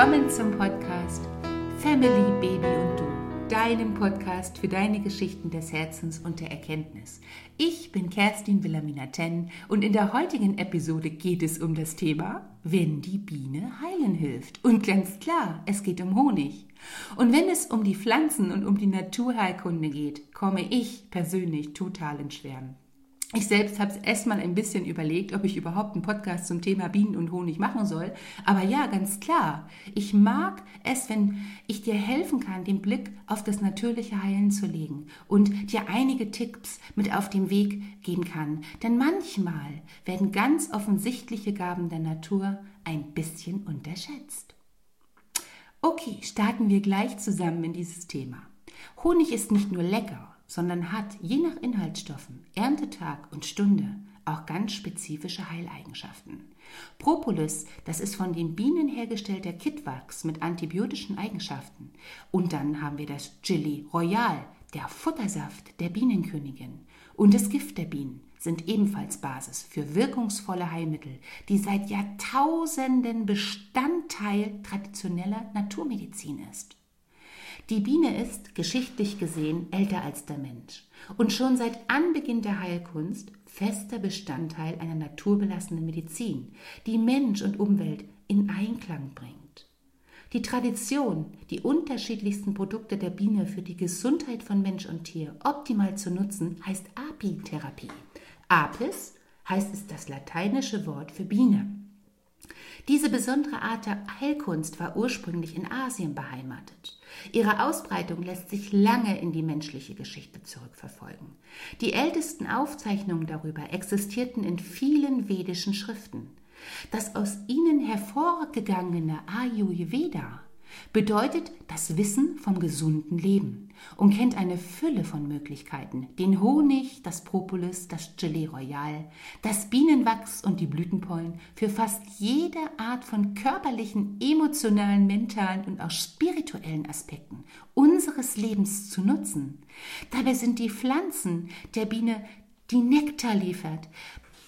Willkommen zum Podcast Family, Baby und Du, deinem Podcast für deine Geschichten des Herzens und der Erkenntnis. Ich bin Kerstin Wilhelmina Ten und in der heutigen Episode geht es um das Thema, wenn die Biene heilen hilft. Und ganz klar, es geht um Honig. Und wenn es um die Pflanzen und um die Naturheilkunde geht, komme ich persönlich total ins Schwärmen. Ich selbst habe es erstmal ein bisschen überlegt, ob ich überhaupt einen Podcast zum Thema Bienen und Honig machen soll. Aber ja, ganz klar. Ich mag es, wenn ich dir helfen kann, den Blick auf das natürliche Heilen zu legen und dir einige Tipps mit auf den Weg geben kann. Denn manchmal werden ganz offensichtliche Gaben der Natur ein bisschen unterschätzt. Okay, starten wir gleich zusammen in dieses Thema. Honig ist nicht nur lecker sondern hat je nach Inhaltsstoffen, Erntetag und Stunde auch ganz spezifische Heileigenschaften. Propolis, das ist von den Bienen hergestellter Kittwachs mit antibiotischen Eigenschaften. Und dann haben wir das Chili Royal, der Futtersaft der Bienenkönigin. Und das Gift der Bienen sind ebenfalls Basis für wirkungsvolle Heilmittel, die seit Jahrtausenden Bestandteil traditioneller Naturmedizin ist. Die Biene ist, geschichtlich gesehen, älter als der Mensch und schon seit Anbeginn der Heilkunst fester Bestandteil einer naturbelassenen Medizin, die Mensch und Umwelt in Einklang bringt. Die Tradition, die unterschiedlichsten Produkte der Biene für die Gesundheit von Mensch und Tier optimal zu nutzen, heißt Apitherapie. Apis heißt es das lateinische Wort für Biene. Diese besondere Art der Heilkunst war ursprünglich in Asien beheimatet. Ihre Ausbreitung lässt sich lange in die menschliche Geschichte zurückverfolgen. Die ältesten Aufzeichnungen darüber existierten in vielen vedischen Schriften. Das aus ihnen hervorgegangene Ayurveda bedeutet das Wissen vom gesunden Leben und kennt eine Fülle von Möglichkeiten. Den Honig, das Propolis, das Gelee Royal, das Bienenwachs und die Blütenpollen für fast jede Art von körperlichen, emotionalen, mentalen und auch spirituellen Aspekten unseres Lebens zu nutzen. Dabei sind die Pflanzen der Biene die Nektar liefert,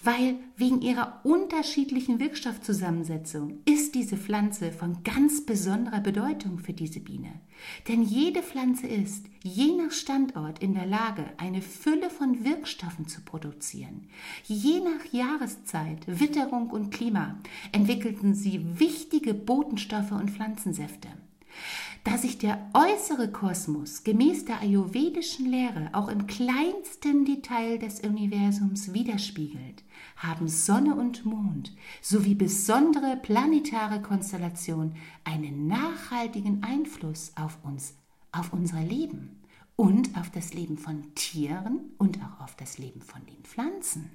weil wegen ihrer unterschiedlichen Wirkstoffzusammensetzung ist diese Pflanze von ganz besonderer Bedeutung für diese Biene. Denn jede Pflanze ist, je nach Standort, in der Lage, eine Fülle von Wirkstoffen zu produzieren. Je nach Jahreszeit, Witterung und Klima entwickelten sie wichtige Botenstoffe und Pflanzensäfte. Da sich der äußere Kosmos gemäß der ayurvedischen Lehre auch im kleinsten Detail des Universums widerspiegelt, haben Sonne und Mond sowie besondere planetare Konstellationen einen nachhaltigen Einfluss auf uns, auf unser Leben und auf das Leben von Tieren und auch auf das Leben von den Pflanzen.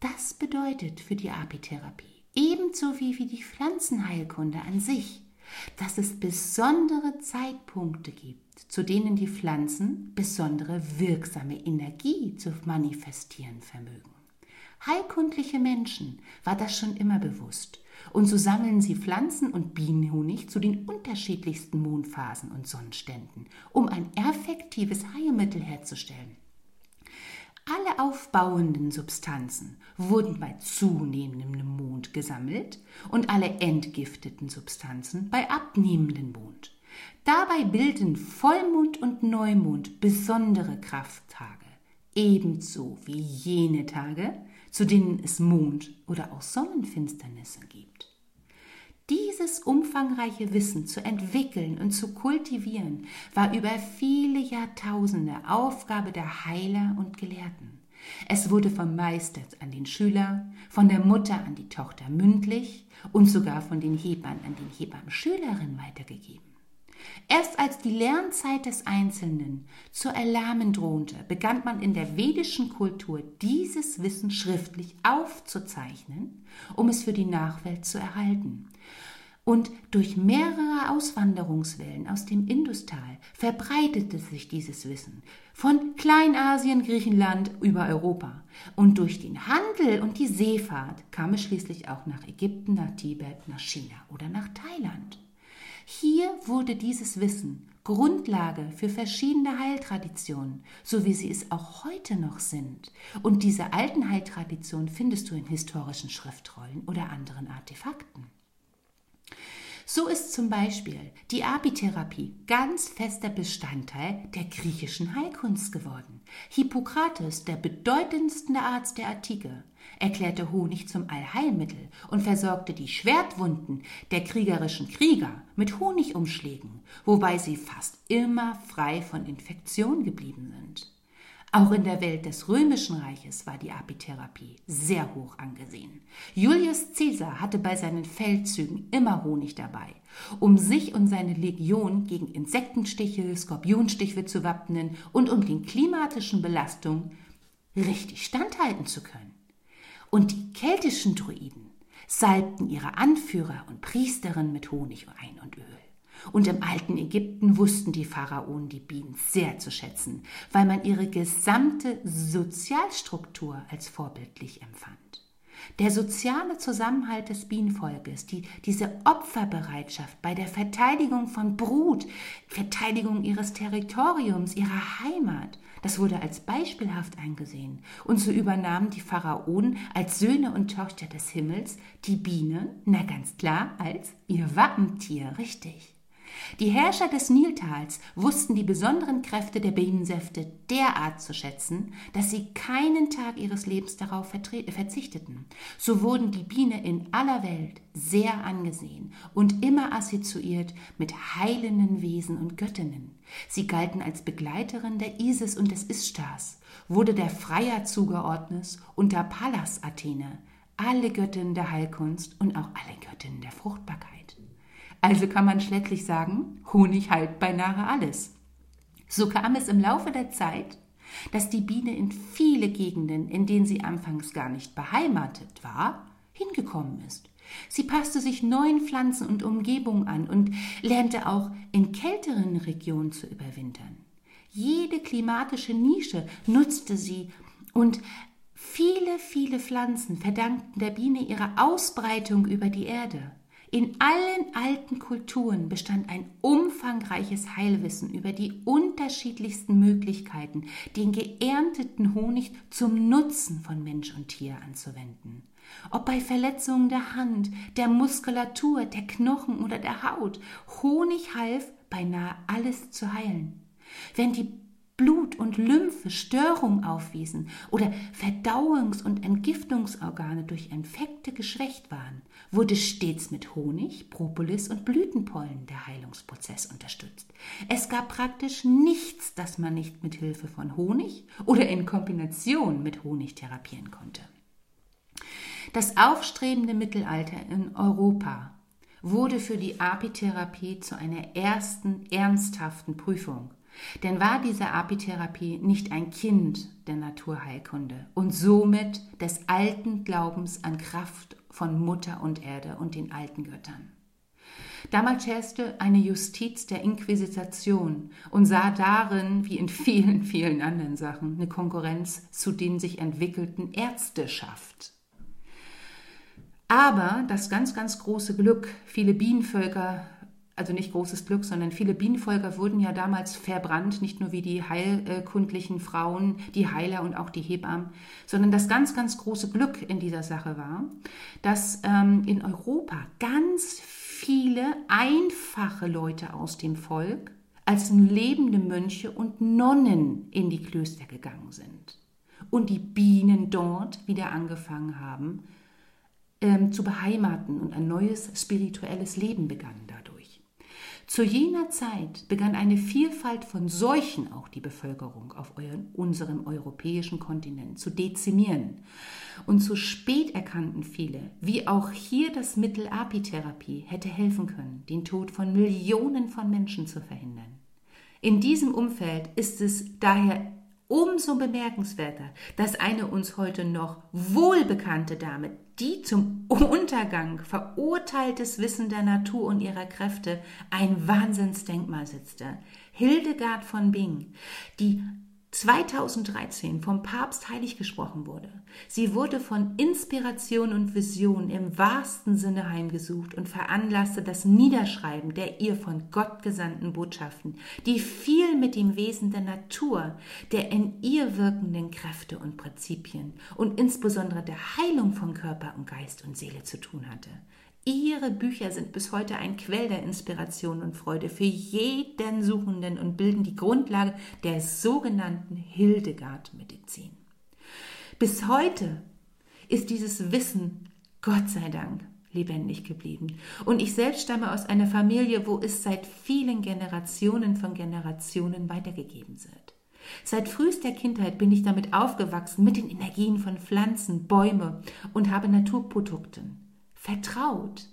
Das bedeutet für die Apitherapie, ebenso wie für die Pflanzenheilkunde an sich, dass es besondere Zeitpunkte gibt, zu denen die Pflanzen besondere wirksame Energie zu manifestieren vermögen. Heilkundliche Menschen war das schon immer bewusst, und so sammeln sie Pflanzen und Bienenhonig zu den unterschiedlichsten Mondphasen und Sonnenständen, um ein effektives Heilmittel herzustellen. Alle aufbauenden Substanzen wurden bei zunehmendem Mond gesammelt und alle entgifteten Substanzen bei abnehmendem Mond. Dabei bilden Vollmond und Neumond besondere Krafttage, ebenso wie jene Tage, zu denen es Mond- oder auch Sonnenfinsternisse gibt. Dieses umfangreiche Wissen zu entwickeln und zu kultivieren, war über viele Jahrtausende Aufgabe der Heiler und Gelehrten. Es wurde vom Meister an den Schüler, von der Mutter an die Tochter mündlich und sogar von den Hebammen an den Hebammenschülerinnen weitergegeben. Erst als die Lernzeit des Einzelnen zu erlahmen drohte, begann man in der vedischen Kultur dieses Wissen schriftlich aufzuzeichnen, um es für die Nachwelt zu erhalten. Und durch mehrere Auswanderungswellen aus dem Industal verbreitete sich dieses Wissen von Kleinasien, Griechenland über Europa. Und durch den Handel und die Seefahrt kam es schließlich auch nach Ägypten, nach Tibet, nach China oder nach Thailand. Hier wurde dieses Wissen Grundlage für verschiedene Heiltraditionen, so wie sie es auch heute noch sind. Und diese alten Heiltraditionen findest du in historischen Schriftrollen oder anderen Artefakten. So ist zum Beispiel die Apitherapie ganz fester Bestandteil der griechischen Heilkunst geworden. Hippokrates, der bedeutendste Arzt der Antike, erklärte Honig zum Allheilmittel und versorgte die Schwertwunden der kriegerischen Krieger mit Honigumschlägen, wobei sie fast immer frei von Infektion geblieben sind. Auch in der Welt des römischen Reiches war die Apitherapie sehr hoch angesehen. Julius Caesar hatte bei seinen Feldzügen immer Honig dabei, um sich und seine Legion gegen Insektenstiche, Skorpionstiche zu wappnen und um den klimatischen Belastungen richtig standhalten zu können. Und die keltischen Druiden salbten ihre Anführer und Priesterinnen mit Honig ein und Öl. Und im alten Ägypten wussten die Pharaonen die Bienen sehr zu schätzen, weil man ihre gesamte Sozialstruktur als vorbildlich empfand. Der soziale Zusammenhalt des Bienenvolkes, die, diese Opferbereitschaft bei der Verteidigung von Brut, Verteidigung ihres Territoriums, ihrer Heimat, das wurde als beispielhaft eingesehen. Und so übernahmen die Pharaonen als Söhne und Töchter des Himmels die Biene, na ganz klar, als ihr Wappentier, richtig. Die Herrscher des Niltals wussten die besonderen Kräfte der Bienensäfte derart zu schätzen, dass sie keinen Tag ihres Lebens darauf verzichteten. So wurden die Biene in aller Welt sehr angesehen und immer assoziiert mit heilenden Wesen und Göttinnen. Sie galten als Begleiterin der Isis und des Ishtars, wurde der Freier zugeordnet unter Pallas Athene, alle Göttinnen der Heilkunst und auch alle Göttinnen der Fruchtbarkeit. Also kann man schlechtlich sagen, Honig heilt beinahe alles. So kam es im Laufe der Zeit, dass die Biene in viele Gegenden, in denen sie anfangs gar nicht beheimatet war, hingekommen ist. Sie passte sich neuen Pflanzen und Umgebungen an und lernte auch in kälteren Regionen zu überwintern. Jede klimatische Nische nutzte sie und viele, viele Pflanzen verdankten der Biene ihre Ausbreitung über die Erde. In allen alten Kulturen bestand ein umfangreiches Heilwissen über die unterschiedlichsten Möglichkeiten, den geernteten Honig zum Nutzen von Mensch und Tier anzuwenden. Ob bei Verletzungen der Hand, der Muskulatur, der Knochen oder der Haut, Honig half, beinahe alles zu heilen. Wenn die Blut und Lymphe Störungen aufwiesen oder Verdauungs- und Entgiftungsorgane durch Infekte geschwächt waren, wurde stets mit Honig, Propolis und Blütenpollen der Heilungsprozess unterstützt. Es gab praktisch nichts, das man nicht mit Hilfe von Honig oder in Kombination mit Honig therapieren konnte. Das aufstrebende Mittelalter in Europa wurde für die Apitherapie zu einer ersten ernsthaften Prüfung denn war diese Apitherapie nicht ein Kind der Naturheilkunde und somit des alten Glaubens an Kraft von Mutter und Erde und den alten Göttern? Damals herrschte eine Justiz der Inquisition und sah darin, wie in vielen, vielen anderen Sachen, eine Konkurrenz zu den sich entwickelten Ärzteschaft. Aber das ganz, ganz große Glück, viele Bienenvölker also nicht großes Glück, sondern viele Bienenvolker wurden ja damals verbrannt, nicht nur wie die heilkundlichen Frauen, die Heiler und auch die Hebammen, sondern das ganz, ganz große Glück in dieser Sache war, dass ähm, in Europa ganz viele einfache Leute aus dem Volk als lebende Mönche und Nonnen in die Klöster gegangen sind und die Bienen dort wieder angefangen haben ähm, zu beheimaten und ein neues spirituelles Leben begann dadurch. Zu jener Zeit begann eine Vielfalt von Seuchen auch die Bevölkerung auf euren, unserem europäischen Kontinent zu dezimieren. Und zu spät erkannten viele, wie auch hier das Mittel Apitherapie hätte helfen können, den Tod von Millionen von Menschen zu verhindern. In diesem Umfeld ist es daher umso bemerkenswerter, dass eine uns heute noch wohlbekannte Dame die zum Untergang verurteiltes Wissen der Natur und ihrer Kräfte ein Wahnsinnsdenkmal setzte. Hildegard von Bing, die 2013 vom Papst heilig gesprochen wurde. Sie wurde von Inspiration und Vision im wahrsten Sinne heimgesucht und veranlasste das Niederschreiben der ihr von Gott gesandten Botschaften, die viel mit dem Wesen der Natur, der in ihr wirkenden Kräfte und Prinzipien und insbesondere der Heilung von Körper und Geist und Seele zu tun hatte. Ihre Bücher sind bis heute ein Quell der Inspiration und Freude für jeden Suchenden und bilden die Grundlage der sogenannten Hildegard-Medizin. Bis heute ist dieses Wissen, Gott sei Dank, lebendig geblieben. Und ich selbst stamme aus einer Familie, wo es seit vielen Generationen von Generationen weitergegeben wird. Seit frühester Kindheit bin ich damit aufgewachsen, mit den Energien von Pflanzen, Bäume und habe Naturprodukten vertraut.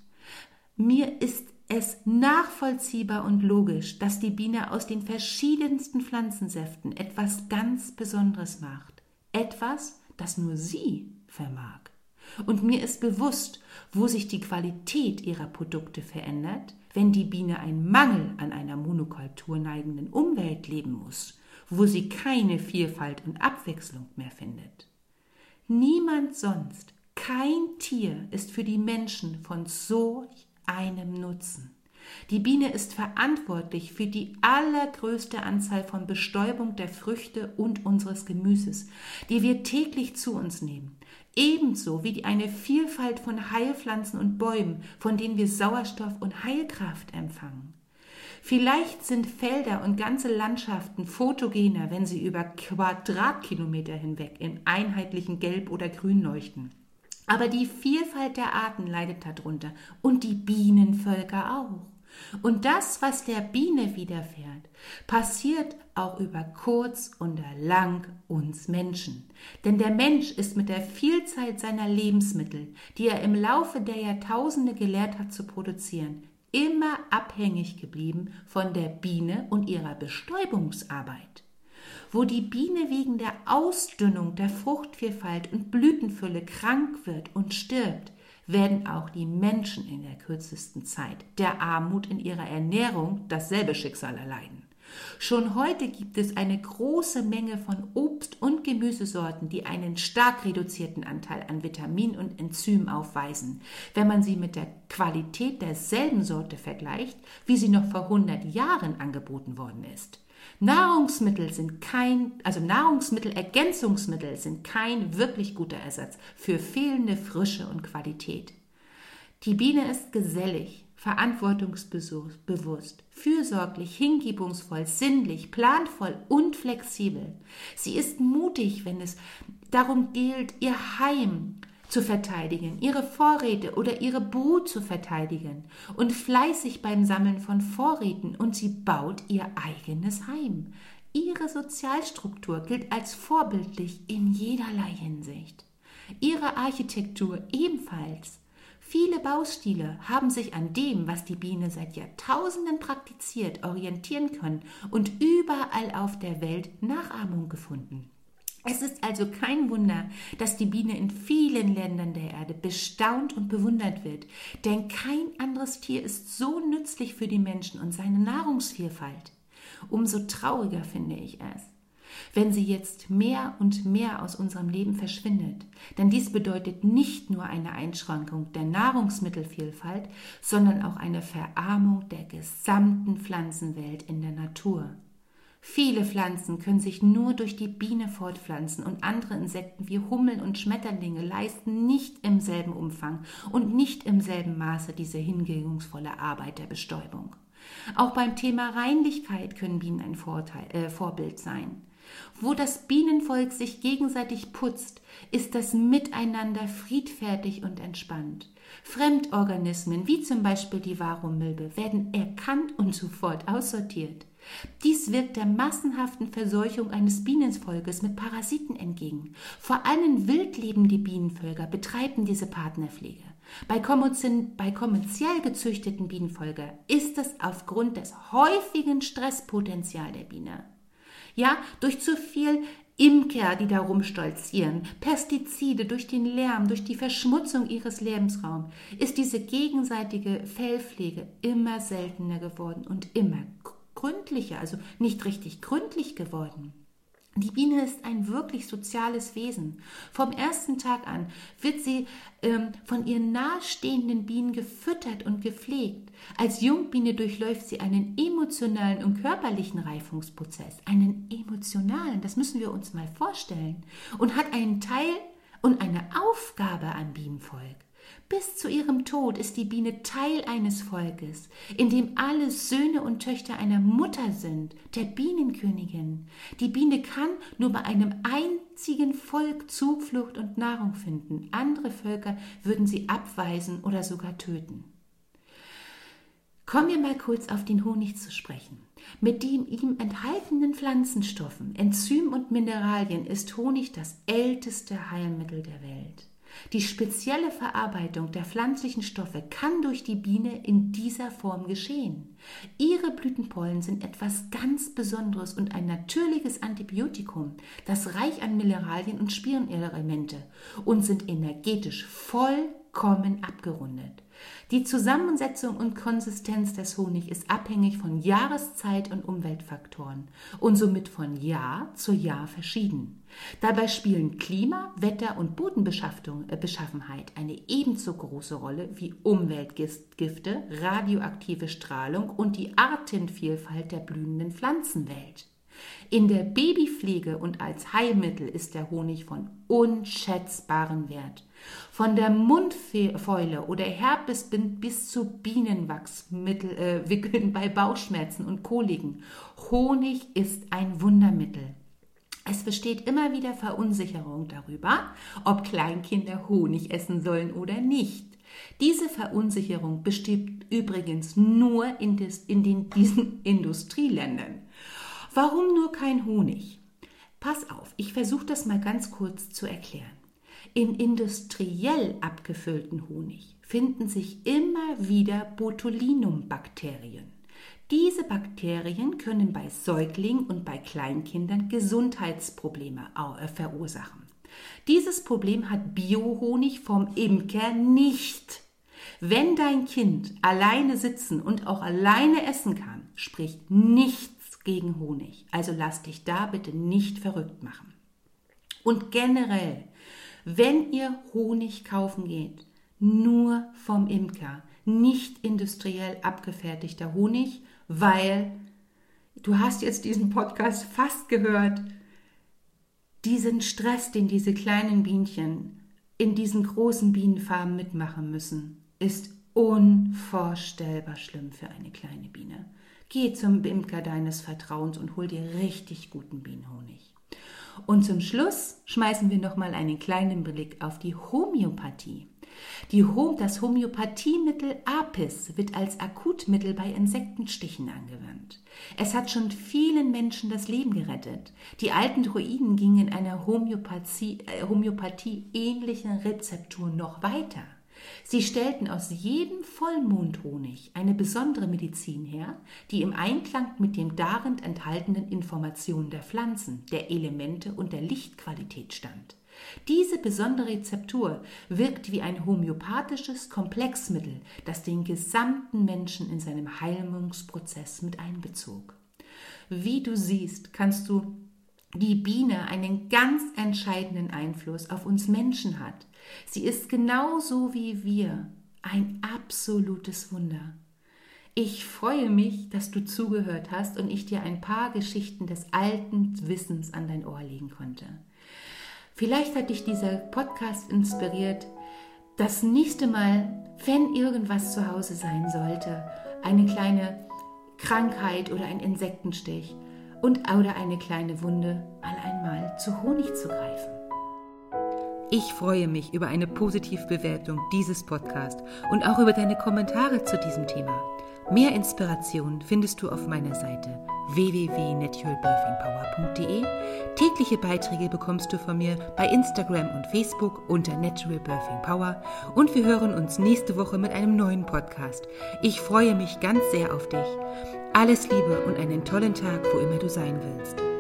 Mir ist es nachvollziehbar und logisch, dass die Biene aus den verschiedensten Pflanzensäften etwas ganz Besonderes macht. Etwas, das nur sie vermag. Und mir ist bewusst, wo sich die Qualität ihrer Produkte verändert, wenn die Biene einen Mangel an einer Monokultur neigenden Umwelt leben muss, wo sie keine Vielfalt und Abwechslung mehr findet. Niemand sonst kein Tier ist für die Menschen von so einem Nutzen. Die Biene ist verantwortlich für die allergrößte Anzahl von Bestäubung der Früchte und unseres Gemüses, die wir täglich zu uns nehmen, ebenso wie eine Vielfalt von Heilpflanzen und Bäumen, von denen wir Sauerstoff und Heilkraft empfangen. Vielleicht sind Felder und ganze Landschaften fotogener, wenn sie über Quadratkilometer hinweg in einheitlichen Gelb oder Grün leuchten. Aber die Vielfalt der Arten leidet darunter und die Bienenvölker auch. Und das, was der Biene widerfährt, passiert auch über kurz und lang uns Menschen. Denn der Mensch ist mit der Vielzahl seiner Lebensmittel, die er im Laufe der Jahrtausende gelehrt hat zu produzieren, immer abhängig geblieben von der Biene und ihrer Bestäubungsarbeit wo die Biene wegen der Ausdünnung der Fruchtvielfalt und Blütenfülle krank wird und stirbt, werden auch die Menschen in der kürzesten Zeit der Armut in ihrer Ernährung dasselbe Schicksal erleiden. Schon heute gibt es eine große Menge von Obst- und Gemüsesorten, die einen stark reduzierten Anteil an Vitamin und Enzym aufweisen, wenn man sie mit der Qualität derselben Sorte vergleicht, wie sie noch vor 100 Jahren angeboten worden ist. Nahrungsmittel sind kein, also Nahrungsmittelergänzungsmittel sind kein wirklich guter Ersatz für fehlende Frische und Qualität. Die Biene ist gesellig, verantwortungsbewusst, fürsorglich, hingebungsvoll, sinnlich, planvoll und flexibel. Sie ist mutig, wenn es darum gilt, ihr Heim zu verteidigen, ihre Vorräte oder ihre Brut zu verteidigen und fleißig beim Sammeln von Vorräten und sie baut ihr eigenes Heim. Ihre Sozialstruktur gilt als vorbildlich in jederlei Hinsicht. Ihre Architektur ebenfalls. Viele Baustile haben sich an dem, was die Biene seit Jahrtausenden praktiziert, orientieren können und überall auf der Welt Nachahmung gefunden. Es ist also kein Wunder, dass die Biene in vielen Ländern der Erde bestaunt und bewundert wird, denn kein anderes Tier ist so nützlich für die Menschen und seine Nahrungsvielfalt. Umso trauriger finde ich es, wenn sie jetzt mehr und mehr aus unserem Leben verschwindet. Denn dies bedeutet nicht nur eine Einschränkung der Nahrungsmittelvielfalt, sondern auch eine Verarmung der gesamten Pflanzenwelt in der Natur. Viele Pflanzen können sich nur durch die Biene fortpflanzen und andere Insekten wie Hummeln und Schmetterlinge leisten nicht im selben Umfang und nicht im selben Maße diese hingebungsvolle Arbeit der Bestäubung. Auch beim Thema Reinlichkeit können Bienen ein Vorteil, äh, Vorbild sein. Wo das Bienenvolk sich gegenseitig putzt, ist das Miteinander friedfertig und entspannt. Fremdorganismen wie zum Beispiel die Varummilbe werden erkannt und sofort aussortiert. Dies wirkt der massenhaften Verseuchung eines Bienenvolkes mit Parasiten entgegen. Vor allem wildlebende Bienenvölker betreiben diese Partnerpflege. Bei, kommerziell gezüchteten Bienenvölkern ist es aufgrund des häufigen Stresspotenzials der Biene. Ja, durch zu viel Imker, die darum stolzieren, Pestizide durch den Lärm, durch die Verschmutzung ihres Lebensraums, ist diese gegenseitige Fellpflege immer seltener geworden und immer gründlicher, also nicht richtig gründlich geworden. Die Biene ist ein wirklich soziales Wesen. Vom ersten Tag an wird sie ähm, von ihren nahestehenden Bienen gefüttert und gepflegt. Als Jungbiene durchläuft sie einen emotionalen und körperlichen Reifungsprozess. Einen emotionalen, das müssen wir uns mal vorstellen. Und hat einen Teil und eine Aufgabe am Bienenvolk. Bis zu ihrem Tod ist die Biene Teil eines Volkes, in dem alle Söhne und Töchter einer Mutter sind, der Bienenkönigin. Die Biene kann nur bei einem einzigen Volk Zuflucht und Nahrung finden. Andere Völker würden sie abweisen oder sogar töten. Kommen wir mal kurz auf den Honig zu sprechen. Mit den ihm enthaltenen Pflanzenstoffen, Enzymen und Mineralien ist Honig das älteste Heilmittel der Welt. Die spezielle Verarbeitung der pflanzlichen Stoffe kann durch die Biene in dieser Form geschehen. Ihre Blütenpollen sind etwas ganz Besonderes und ein natürliches Antibiotikum, das reich an Mineralien und Spurenelemente und sind energetisch vollkommen abgerundet. Die Zusammensetzung und Konsistenz des Honig ist abhängig von Jahreszeit und Umweltfaktoren und somit von Jahr zu Jahr verschieden. Dabei spielen Klima, Wetter und Bodenbeschaffenheit äh, eine ebenso große Rolle wie Umweltgifte, radioaktive Strahlung und die Artenvielfalt der blühenden Pflanzenwelt. In der Babypflege und als Heilmittel ist der Honig von unschätzbarem Wert. Von der Mundfäule oder Herpes bis zu Bienenwachswickeln äh, bei Bauchschmerzen und Koliken. Honig ist ein Wundermittel. Es besteht immer wieder Verunsicherung darüber, ob Kleinkinder Honig essen sollen oder nicht. Diese Verunsicherung besteht übrigens nur in, des, in den, diesen Industrieländern. Warum nur kein Honig? Pass auf, ich versuche das mal ganz kurz zu erklären. In industriell abgefüllten Honig finden sich immer wieder Botulinum-Bakterien. Diese Bakterien können bei Säuglingen und bei Kleinkindern Gesundheitsprobleme äh, verursachen. Dieses Problem hat Biohonig vom Imker nicht. Wenn dein Kind alleine sitzen und auch alleine essen kann, spricht nichts gegen Honig. Also lass dich da bitte nicht verrückt machen. Und generell wenn ihr Honig kaufen geht, nur vom Imker, nicht industriell abgefertigter Honig, weil du hast jetzt diesen Podcast fast gehört, diesen Stress, den diese kleinen Bienchen in diesen großen Bienenfarmen mitmachen müssen, ist unvorstellbar schlimm für eine kleine Biene. Geh zum Imker deines Vertrauens und hol dir richtig guten Bienenhonig. Und zum Schluss schmeißen wir noch mal einen kleinen Blick auf die Homöopathie. Die Hom das Homöopathiemittel Apis wird als Akutmittel bei Insektenstichen angewandt. Es hat schon vielen Menschen das Leben gerettet. Die alten Druiden gingen in einer Homöopathie, äh, Homöopathie ähnlichen Rezeptur noch weiter. Sie stellten aus jedem Vollmondhonig eine besondere Medizin her, die im Einklang mit den darin enthaltenen Informationen der Pflanzen, der Elemente und der Lichtqualität stand. Diese besondere Rezeptur wirkt wie ein homöopathisches Komplexmittel, das den gesamten Menschen in seinem Heilungsprozess mit einbezog. Wie du siehst, kannst du die Biene einen ganz entscheidenden Einfluss auf uns Menschen hat. Sie ist genauso wie wir ein absolutes Wunder. Ich freue mich, dass du zugehört hast und ich dir ein paar Geschichten des alten Wissens an dein Ohr legen konnte. Vielleicht hat dich dieser Podcast inspiriert, das nächste Mal, wenn irgendwas zu Hause sein sollte, eine kleine Krankheit oder ein Insektenstich und oder eine kleine Wunde, mal einmal zu Honig zu greifen. Ich freue mich über eine Positivbewertung dieses Podcasts und auch über deine Kommentare zu diesem Thema. Mehr Inspiration findest du auf meiner Seite www.naturalbirthingpower.de. Tägliche Beiträge bekommst du von mir bei Instagram und Facebook unter Natural Birthing Power und wir hören uns nächste Woche mit einem neuen Podcast. Ich freue mich ganz sehr auf dich. Alles Liebe und einen tollen Tag, wo immer du sein willst.